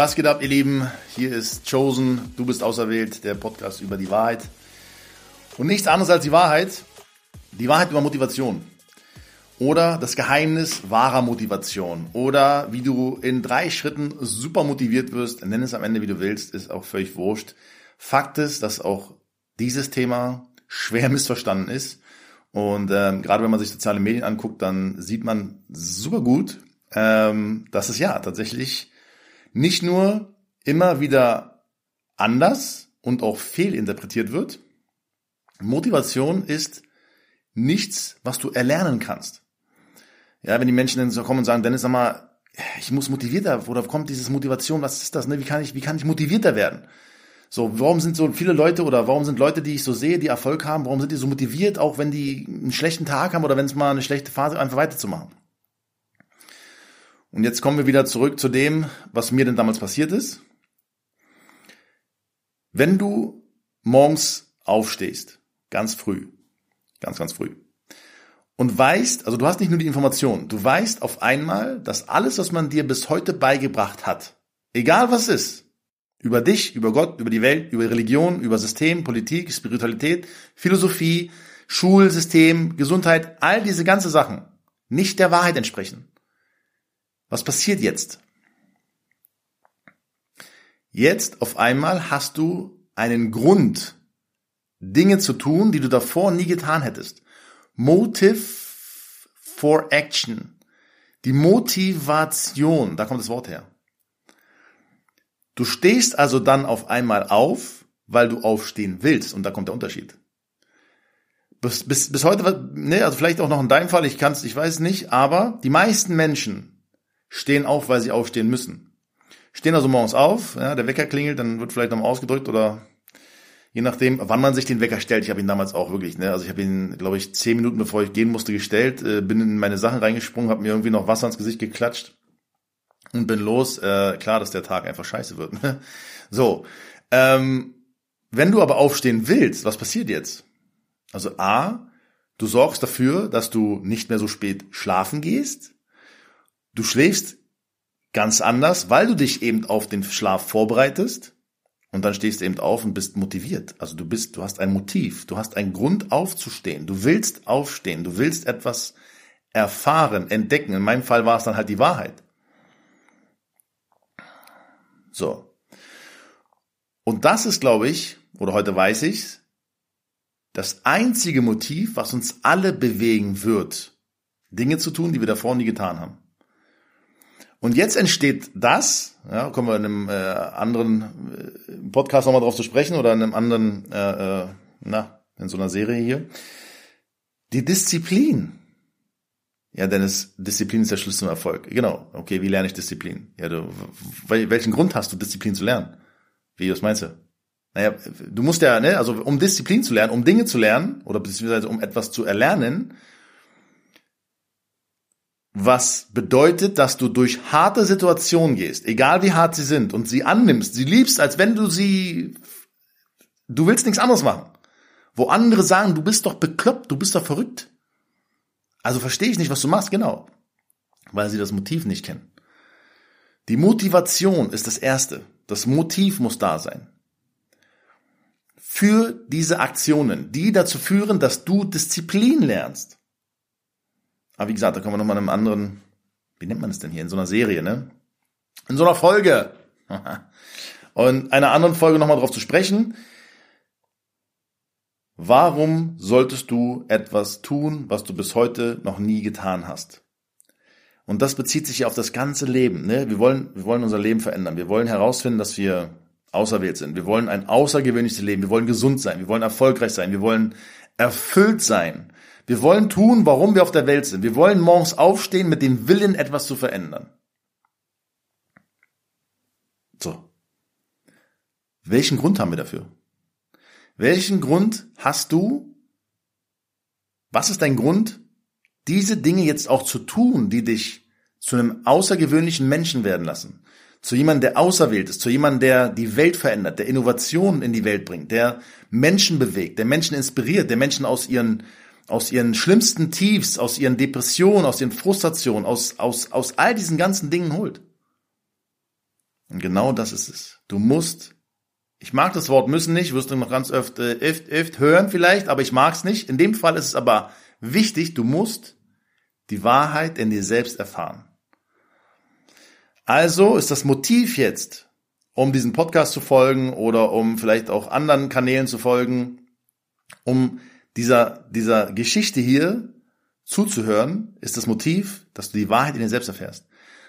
Was geht ab, ihr Lieben? Hier ist Chosen, du bist auserwählt, der Podcast über die Wahrheit. Und nichts anderes als die Wahrheit. Die Wahrheit über Motivation. Oder das Geheimnis wahrer Motivation. Oder wie du in drei Schritten super motiviert wirst. Nenn es am Ende, wie du willst, ist auch völlig wurscht. Fakt ist, dass auch dieses Thema schwer missverstanden ist. Und ähm, gerade wenn man sich soziale Medien anguckt, dann sieht man super gut, ähm, dass es ja tatsächlich nicht nur immer wieder anders und auch fehlinterpretiert wird. Motivation ist nichts, was du erlernen kannst. Ja, wenn die Menschen dann so kommen und sagen, Dennis, sag mal, ich muss motivierter, oder kommt dieses Motivation, was ist das, ne? Wie kann ich, wie kann ich motivierter werden? So, warum sind so viele Leute oder warum sind Leute, die ich so sehe, die Erfolg haben, warum sind die so motiviert, auch wenn die einen schlechten Tag haben oder wenn es mal eine schlechte Phase, einfach weiterzumachen? Und jetzt kommen wir wieder zurück zu dem, was mir denn damals passiert ist. Wenn du morgens aufstehst, ganz früh, ganz, ganz früh, und weißt, also du hast nicht nur die Information, du weißt auf einmal, dass alles, was man dir bis heute beigebracht hat, egal was ist, über dich, über Gott, über die Welt, über Religion, über System, Politik, Spiritualität, Philosophie, Schulsystem, Gesundheit, all diese ganze Sachen nicht der Wahrheit entsprechen. Was passiert jetzt? Jetzt auf einmal hast du einen Grund, Dinge zu tun, die du davor nie getan hättest. Motive for Action. Die Motivation, da kommt das Wort her. Du stehst also dann auf einmal auf, weil du aufstehen willst. Und da kommt der Unterschied. Bis, bis, bis heute, ne, also vielleicht auch noch in deinem Fall, ich kann's, ich weiß nicht, aber die meisten Menschen stehen auf, weil sie aufstehen müssen. Stehen also morgens auf, ja, der Wecker klingelt, dann wird vielleicht nochmal ausgedrückt oder je nachdem, wann man sich den Wecker stellt. Ich habe ihn damals auch wirklich, ne, also ich habe ihn, glaube ich, zehn Minuten bevor ich gehen musste gestellt, äh, bin in meine Sachen reingesprungen, habe mir irgendwie noch Wasser ins Gesicht geklatscht und bin los. Äh, klar, dass der Tag einfach scheiße wird. Ne? so, ähm, wenn du aber aufstehen willst, was passiert jetzt? Also a, du sorgst dafür, dass du nicht mehr so spät schlafen gehst. Du schläfst ganz anders, weil du dich eben auf den Schlaf vorbereitest und dann stehst du eben auf und bist motiviert. Also du bist, du hast ein Motiv, du hast einen Grund aufzustehen. Du willst aufstehen, du willst etwas erfahren, entdecken. In meinem Fall war es dann halt die Wahrheit. So. Und das ist, glaube ich, oder heute weiß ich's, das einzige Motiv, was uns alle bewegen wird, Dinge zu tun, die wir davor nie getan haben. Und jetzt entsteht das, ja, kommen wir in einem äh, anderen äh, Podcast nochmal drauf zu sprechen oder in einem anderen, äh, äh, na, in so einer Serie hier, die Disziplin. Ja, denn es, Disziplin ist der Schlüssel zum Erfolg. Genau. Okay, wie lerne ich Disziplin? Ja, du, welchen Grund hast du, Disziplin zu lernen? Wie, was meinst du? Naja, du musst ja, ne, also um Disziplin zu lernen, um Dinge zu lernen, oder beziehungsweise um etwas zu erlernen, was bedeutet, dass du durch harte Situationen gehst, egal wie hart sie sind, und sie annimmst, sie liebst, als wenn du sie, du willst nichts anderes machen. Wo andere sagen, du bist doch bekloppt, du bist doch verrückt. Also verstehe ich nicht, was du machst, genau. Weil sie das Motiv nicht kennen. Die Motivation ist das Erste. Das Motiv muss da sein. Für diese Aktionen, die dazu führen, dass du Disziplin lernst. Aber wie gesagt, da kommen wir nochmal in einem anderen, wie nennt man es denn hier, in so einer Serie, ne? In so einer Folge. Und einer anderen Folge nochmal drauf zu sprechen. Warum solltest du etwas tun, was du bis heute noch nie getan hast? Und das bezieht sich ja auf das ganze Leben. Ne? Wir, wollen, wir wollen unser Leben verändern. Wir wollen herausfinden, dass wir auserwählt sind. Wir wollen ein außergewöhnliches Leben. Wir wollen gesund sein. Wir wollen erfolgreich sein. Wir wollen erfüllt sein. Wir wollen tun, warum wir auf der Welt sind. Wir wollen morgens aufstehen mit dem Willen, etwas zu verändern. So. Welchen Grund haben wir dafür? Welchen Grund hast du? Was ist dein Grund, diese Dinge jetzt auch zu tun, die dich zu einem außergewöhnlichen Menschen werden lassen? Zu jemandem, der auserwählt ist, zu jemandem, der die Welt verändert, der Innovationen in die Welt bringt, der Menschen bewegt, der Menschen inspiriert, der Menschen aus ihren aus ihren schlimmsten Tiefs, aus ihren Depressionen, aus ihren Frustrationen, aus, aus, aus all diesen ganzen Dingen holt. Und genau das ist es. Du musst, ich mag das Wort müssen nicht, wirst du noch ganz oft, äh, oft, oft hören vielleicht, aber ich mag es nicht. In dem Fall ist es aber wichtig, du musst die Wahrheit in dir selbst erfahren. Also ist das Motiv jetzt, um diesen Podcast zu folgen oder um vielleicht auch anderen Kanälen zu folgen, um dieser, dieser Geschichte hier zuzuhören, ist das Motiv, dass du die Wahrheit in dir selbst erfährst.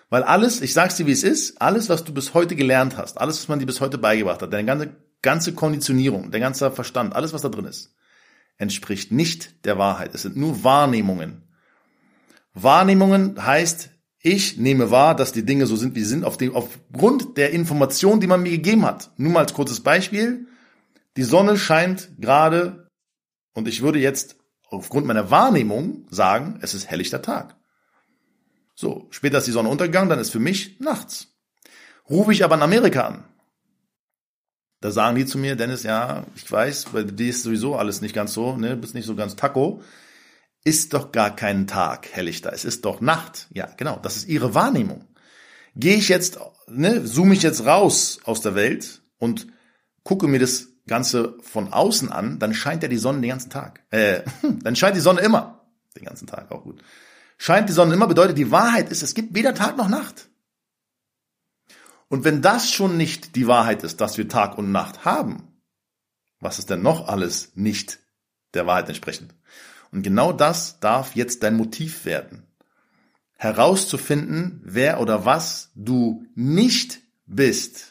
Weil alles, ich sag's dir wie es ist, alles, was du bis heute gelernt hast, alles, was man dir bis heute beigebracht hat, deine ganze, ganze Konditionierung, dein ganzer Verstand, alles, was da drin ist, entspricht nicht der Wahrheit. Es sind nur Wahrnehmungen. Wahrnehmungen heißt, ich nehme wahr, dass die Dinge so sind, wie sie sind, auf dem, aufgrund der Information, die man mir gegeben hat. Nur mal als kurzes Beispiel. Die Sonne scheint gerade und ich würde jetzt aufgrund meiner Wahrnehmung sagen, es ist helllichter Tag. So, später ist die Sonne untergegangen, dann ist für mich nachts. Rufe ich aber in Amerika an. Da sagen die zu mir, Dennis, ja, ich weiß, bei dir ist sowieso alles nicht ganz so, ne, bist nicht so ganz Taco ist doch gar kein Tag helllichter, es ist doch Nacht. Ja, genau, das ist ihre Wahrnehmung. Gehe ich jetzt, ne, zoome ich jetzt raus aus der Welt und gucke mir das Ganze von außen an, dann scheint ja die Sonne den ganzen Tag. Äh, dann scheint die Sonne immer. Den ganzen Tag auch gut. Scheint die Sonne immer bedeutet, die Wahrheit ist, es gibt weder Tag noch Nacht. Und wenn das schon nicht die Wahrheit ist, dass wir Tag und Nacht haben, was ist denn noch alles nicht der Wahrheit entsprechend? Und genau das darf jetzt dein Motiv werden. Herauszufinden, wer oder was du nicht bist,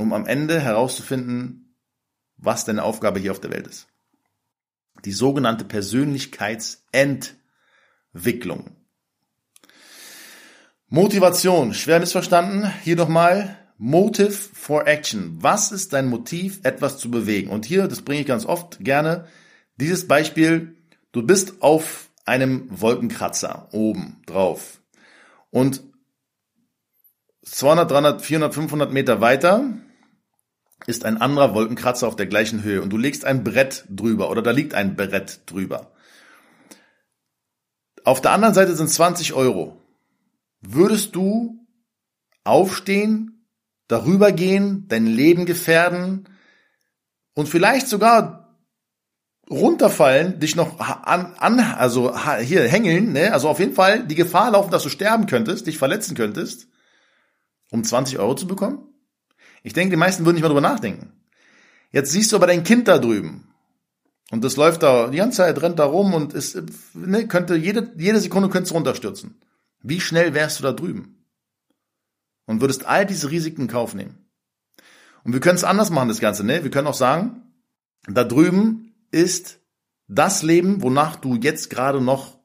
um am Ende herauszufinden, was deine Aufgabe hier auf der Welt ist. Die sogenannte Persönlichkeitsentwicklung. Motivation, schwer missverstanden. Hier nochmal, Motive for Action. Was ist dein Motiv, etwas zu bewegen? Und hier, das bringe ich ganz oft gerne, dieses Beispiel, du bist auf einem Wolkenkratzer oben drauf und 200, 300, 400, 500 Meter weiter ist ein anderer Wolkenkratzer auf der gleichen Höhe und du legst ein Brett drüber oder da liegt ein Brett drüber. Auf der anderen Seite sind 20 Euro. Würdest du aufstehen, darüber gehen, dein Leben gefährden und vielleicht sogar runterfallen, dich noch an, an also hier hängeln, ne? Also auf jeden Fall die Gefahr laufen, dass du sterben könntest, dich verletzen könntest, um 20 Euro zu bekommen? Ich denke, die meisten würden nicht mal drüber nachdenken. Jetzt siehst du aber dein Kind da drüben. Und das läuft da die ganze Zeit, rennt da rum und ist, ne, könnte jede, jede Sekunde könntest du runterstürzen. Wie schnell wärst du da drüben? Und würdest all diese Risiken in Kauf nehmen. Und wir können es anders machen, das Ganze, ne? Wir können auch sagen, da drüben ist das Leben, wonach du jetzt gerade noch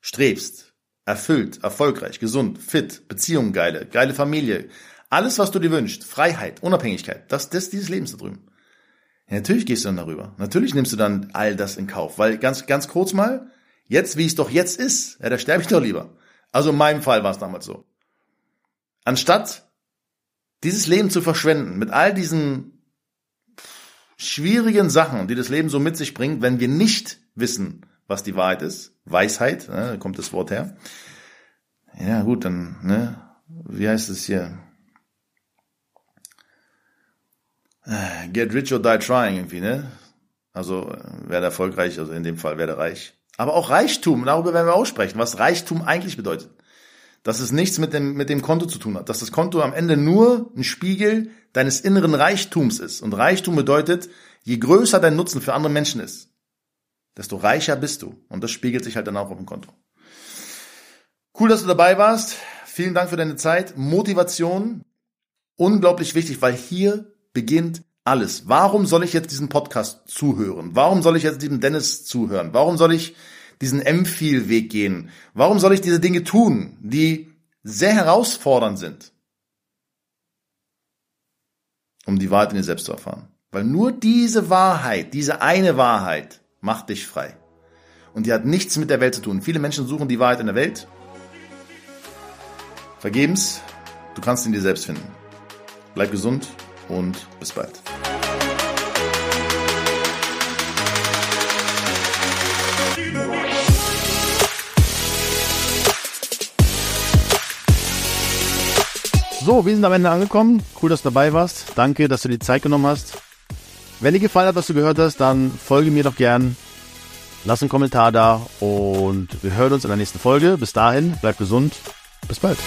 strebst. Erfüllt, erfolgreich, gesund, fit, Beziehung geile, geile Familie. Alles, was du dir wünschst. Freiheit, Unabhängigkeit. Das, das dieses Lebens da drüben. Ja, natürlich gehst du dann darüber. Natürlich nimmst du dann all das in Kauf. Weil ganz, ganz kurz mal, jetzt, wie es doch jetzt ist, ja, da sterbe ich doch lieber. Also in meinem Fall war es damals so. Anstatt dieses Leben zu verschwenden mit all diesen schwierigen Sachen, die das Leben so mit sich bringt, wenn wir nicht wissen, was die Wahrheit ist, Weisheit, ne, da kommt das Wort her. Ja, gut, dann, ne, wie heißt es hier? Äh, get rich or die trying irgendwie, ne? Also, werde erfolgreich, also in dem Fall werde reich. Aber auch Reichtum, darüber werden wir aussprechen, was Reichtum eigentlich bedeutet. Dass es nichts mit dem, mit dem Konto zu tun hat. Dass das Konto am Ende nur ein Spiegel deines inneren Reichtums ist. Und Reichtum bedeutet, je größer dein Nutzen für andere Menschen ist, desto reicher bist du. Und das spiegelt sich halt dann auch auf dem Konto. Cool, dass du dabei warst. Vielen Dank für deine Zeit. Motivation, unglaublich wichtig, weil hier beginnt alles. Warum soll ich jetzt diesen Podcast zuhören? Warum soll ich jetzt diesem Dennis zuhören? Warum soll ich diesen M-Feel-Weg gehen? Warum soll ich diese Dinge tun, die sehr herausfordernd sind? um die Wahrheit in dir selbst zu erfahren. Weil nur diese Wahrheit, diese eine Wahrheit macht dich frei. Und die hat nichts mit der Welt zu tun. Viele Menschen suchen die Wahrheit in der Welt. Vergebens, du kannst ihn dir selbst finden. Bleib gesund und bis bald. So, wir sind am Ende angekommen. Cool, dass du dabei warst. Danke, dass du dir die Zeit genommen hast. Wenn dir gefallen hat, was du gehört hast, dann folge mir doch gern. Lass einen Kommentar da und wir hören uns in der nächsten Folge. Bis dahin, bleib gesund. Bis bald.